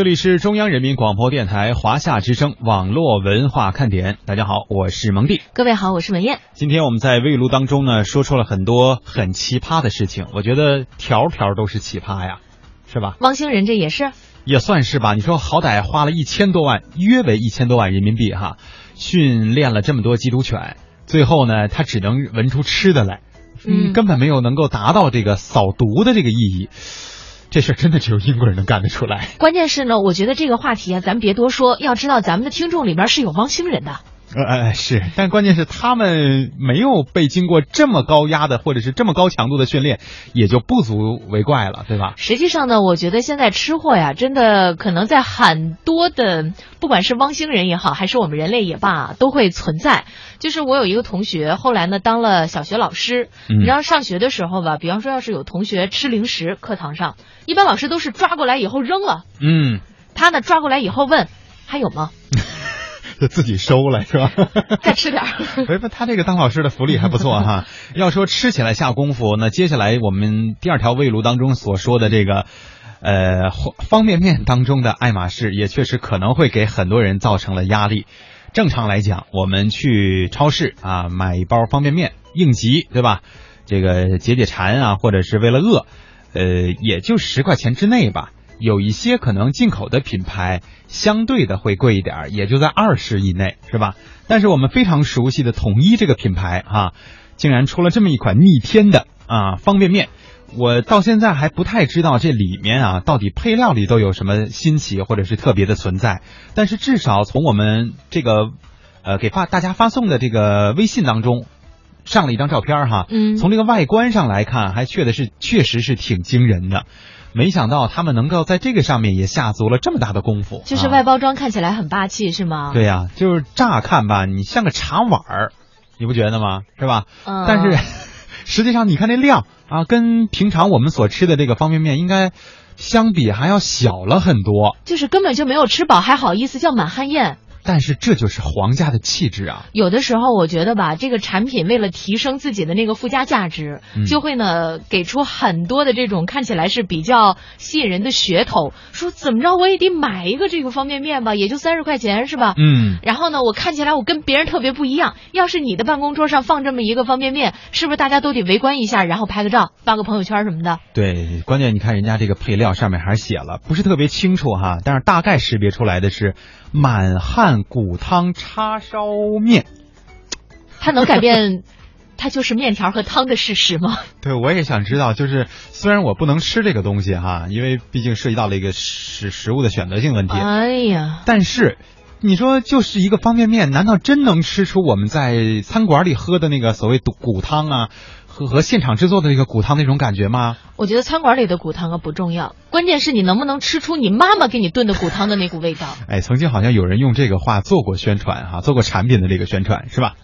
这里是中央人民广播电台华夏之声网络文化看点。大家好，我是蒙蒂。各位好，我是文艳。今天我们在微录当中呢，说出了很多很奇葩的事情，我觉得条条都是奇葩呀，是吧？汪星人这也是，也算是吧。你说好歹花了一千多万，约为一千多万人民币哈，训练了这么多缉毒犬，最后呢，他只能闻出吃的来，嗯根本没有能够达到这个扫毒的这个意义。这事真的只有英国人能干得出来。关键是呢，我觉得这个话题啊，咱别多说。要知道，咱们的听众里面是有汪星人的。呃呃是，但关键是他们没有被经过这么高压的或者是这么高强度的训练，也就不足为怪了，对吧？实际上呢，我觉得现在吃货呀，真的可能在很多的，不管是汪星人也好，还是我们人类也罢，都会存在。就是我有一个同学，后来呢当了小学老师，嗯你知道上学的时候吧，比方说要是有同学吃零食，课堂上一般老师都是抓过来以后扔了，嗯，他呢抓过来以后问还有吗？就 自己收了是吧？再吃点儿。不不，他这个当老师的福利还不错哈。要说吃起来下功夫，那接下来我们第二条胃路当中所说的这个，呃，方便面当中的爱马仕，也确实可能会给很多人造成了压力。正常来讲，我们去超市啊买一包方便面应急，对吧？这个解解馋啊，或者是为了饿，呃，也就十块钱之内吧。有一些可能进口的品牌相对的会贵一点儿，也就在二十以内，是吧？但是我们非常熟悉的统一这个品牌啊，竟然出了这么一款逆天的啊方便面，我到现在还不太知道这里面啊到底配料里都有什么新奇或者是特别的存在。但是至少从我们这个呃给发大家发送的这个微信当中上了一张照片哈，嗯从这个外观上来看，还确的是确实是挺惊人的。没想到他们能够在这个上面也下足了这么大的功夫，啊就是外包装看起来很霸气，是吗？对呀、就是乍看吧，你像个茶碗儿，你不觉得吗？是吧？嗯但是实际上你看那量啊，跟平常我们所吃的这个方便面应该相比还要小了很多。就是根本就没有吃饱，还好意思叫满汉宴。但是这就是皇家的气质啊！有的时候我觉得吧，这个产品为了提升自己的那个附加价值，嗯就会呢给出很多的这种看起来是比较吸引人的噱头，说怎么着我也得买一个这个方便面吧，也就三十块钱是吧？嗯，然后呢，我看起来我跟别人特别不一样。要是你的办公桌上放这么一个方便面，是不是大家都得围观一下，然后拍个照，发个朋友圈什么的？对，关键你看人家这个配料上面还写了，不是特别清楚哈，但是大概识别出来的是满汉骨汤叉烧面。它能改变 它就是面条和汤的事实吗？对，我也想知道，就是虽然我不能吃这个东西哈，因为毕竟涉及到了一个食食物的选择性问题，哎呀，但是你说就是一个方便面，难道真能吃出我们在餐馆里喝的那个所谓骨骨汤啊，和和现场制作的这个骨汤那种感觉吗？我觉得餐馆里的骨汤啊不重要，关键是你能不能吃出你妈妈给你炖的骨汤的那股味道。哎，曾经好像有人用这个话做过宣传哈、做过产品的这个宣传是吧？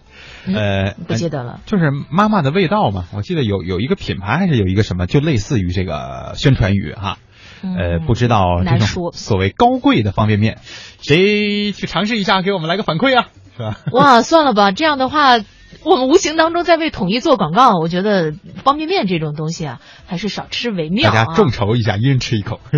呃，不记得了。就是妈妈的味道嘛，我记得有有一个品牌还是有一个什么，就类似于这个宣传语哈。呃，嗯不知道这种难说所谓高贵的方便面，谁去尝试一下，给我们来个反馈啊，是吧？哇，算了吧，这样的话，我们无形当中在为统一做广告。我觉得方便面这种东西啊，还是少吃为妙啊。大家众筹一下，一人吃一口。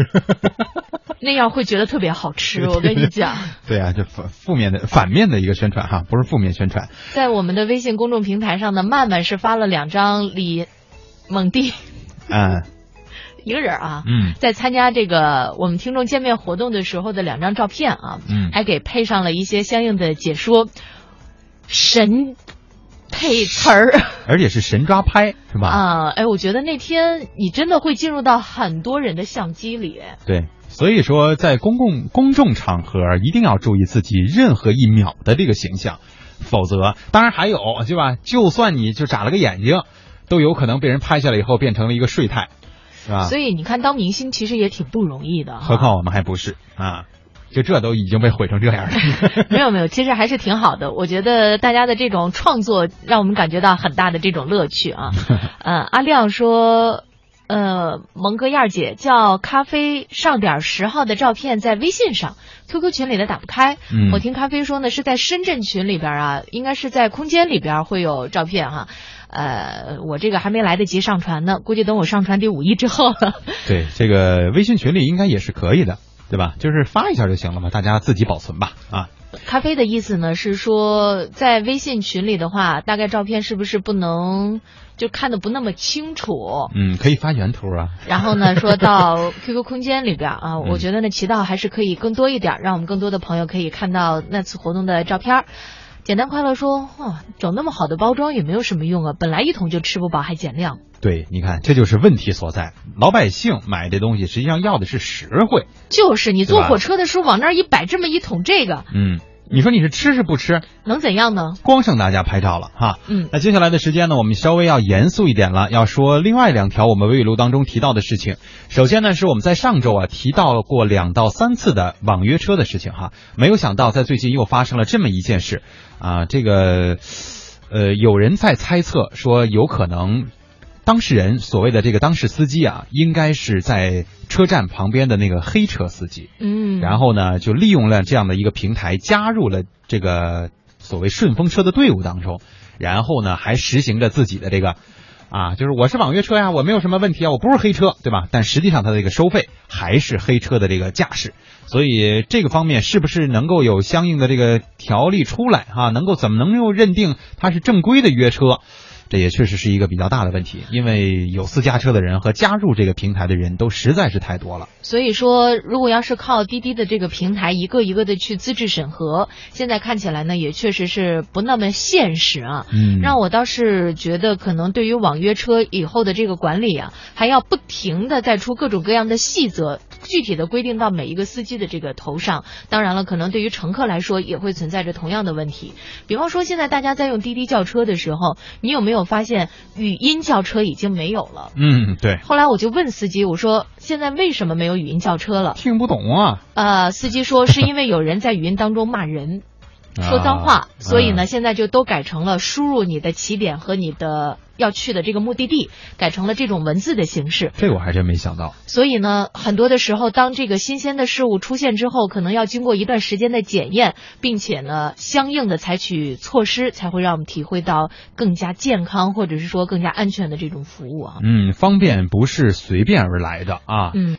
那样会觉得特别好吃。我跟你 讲，对啊，就反负面的反面的一个宣传哈，不是负面宣传。在我们的微信公众平台上呢，曼曼是发了两张李蒙蒂嗯一个人啊，嗯在参加这个我们听众见面活动的时候的两张照片啊，嗯，还给配上了一些相应的解说，神配词儿 而且是神抓拍是吧？啊！哎，我觉得那天你真的会进入到很多人的相机里。对，所以说在公共公众场合一定要注意自己任何一秒的这个形象，否则，当然还有对吧？就算你就眨了个眼睛，都有可能被人拍下来以后变成了一个睡态，是吧？所以你看，当明星其实也挺不容易的。何况我们还不是啊，就这都已经被毁成这样了。没有没有，其实还是挺好的。我觉得大家的这种创作让我们感觉到很大的这种乐趣啊。嗯，阿亮说，呃，蒙哥燕儿姐叫咖啡上点十号的照片在微信上，QQ 群里的打不开。嗯我听咖啡说呢，是在深圳群里边啊，应该是在空间里边会有照片哈。呃，我这个还没来得及上传呢，估计等我上传第五一之后了。对，这个微信群里应该也是可以的。对吧？就是发一下就行了嘛，大家自己保存吧啊。咖啡的意思呢是说，在微信群里的话，大概照片是不是不能就看的不那么清楚？嗯，可以发原图啊。然后呢，说到 QQ 空间里边啊，嗯我觉得呢渠道还是可以更多一点，让我们更多的朋友可以看到那次活动的照片儿。简单快乐说，哦，整那么好的包装也没有什么用啊，本来一桶就吃不饱，还减量。对，你看，这就是问题所在。老百姓买这东西，实际上要的是实惠。就是你坐火车的时候往那儿一摆，这么一桶这个，嗯，你说你是吃是不吃？能怎样呢？光剩大家拍照了哈。嗯，那接下来的时间呢，我们稍微要严肃一点了，要说另外两条我们微语录当中提到的事情。首先呢，是我们在上周啊提到过两到三次的网约车的事情哈，没有想到在最近又发生了这么一件事啊，这个呃有人在猜测说有可能。当事人所谓的这个当事司机啊，应该是在车站旁边的那个黑车司机。嗯，然后呢，就利用了这样的一个平台，加入了这个所谓顺风车的队伍当中，然后呢，还实行着自己的这个。啊，就是我是网约车呀，我没有什么问题啊，我不是黑车，对吧？但实际上它的这个收费还是黑车的这个驾驶，所以这个方面是不是能够有相应的这个条例出来啊？能够怎么能够认定它是正规的约车？这也确实是一个比较大的问题，因为有私家车的人和加入这个平台的人都实在是太多了。所以说，如果要是靠滴滴的这个平台一个一个的去资质审核，现在看起来呢，也确实是不那么现实啊。嗯让我倒是觉得，可能对于网约车以后的这个管理啊，还要不停的再出各种各样的细则，具体的规定到每一个司机的这个头上。当然了，可能对于乘客来说，也会存在着同样的问题。比方说，现在大家在用滴滴叫车的时候，你有没有发现语音叫车已经没有了？嗯，对，后来我就问司机，我说现在为什么没有语音叫车了？听不懂啊。呃，司机说是因为有人在语音当中骂人，说脏话，啊所以呢，嗯现在就都改成了输入你的起点和你的要去的这个目的地，改成了这种文字的形式。这我还真没想到。所以呢，很多的时候，当这个新鲜的事物出现之后，可能要经过一段时间的检验，并且呢，相应的采取措施，才会让我们体会到更加健康或者是说更加安全的这种服务啊。嗯，方便不是随便而来的啊。嗯。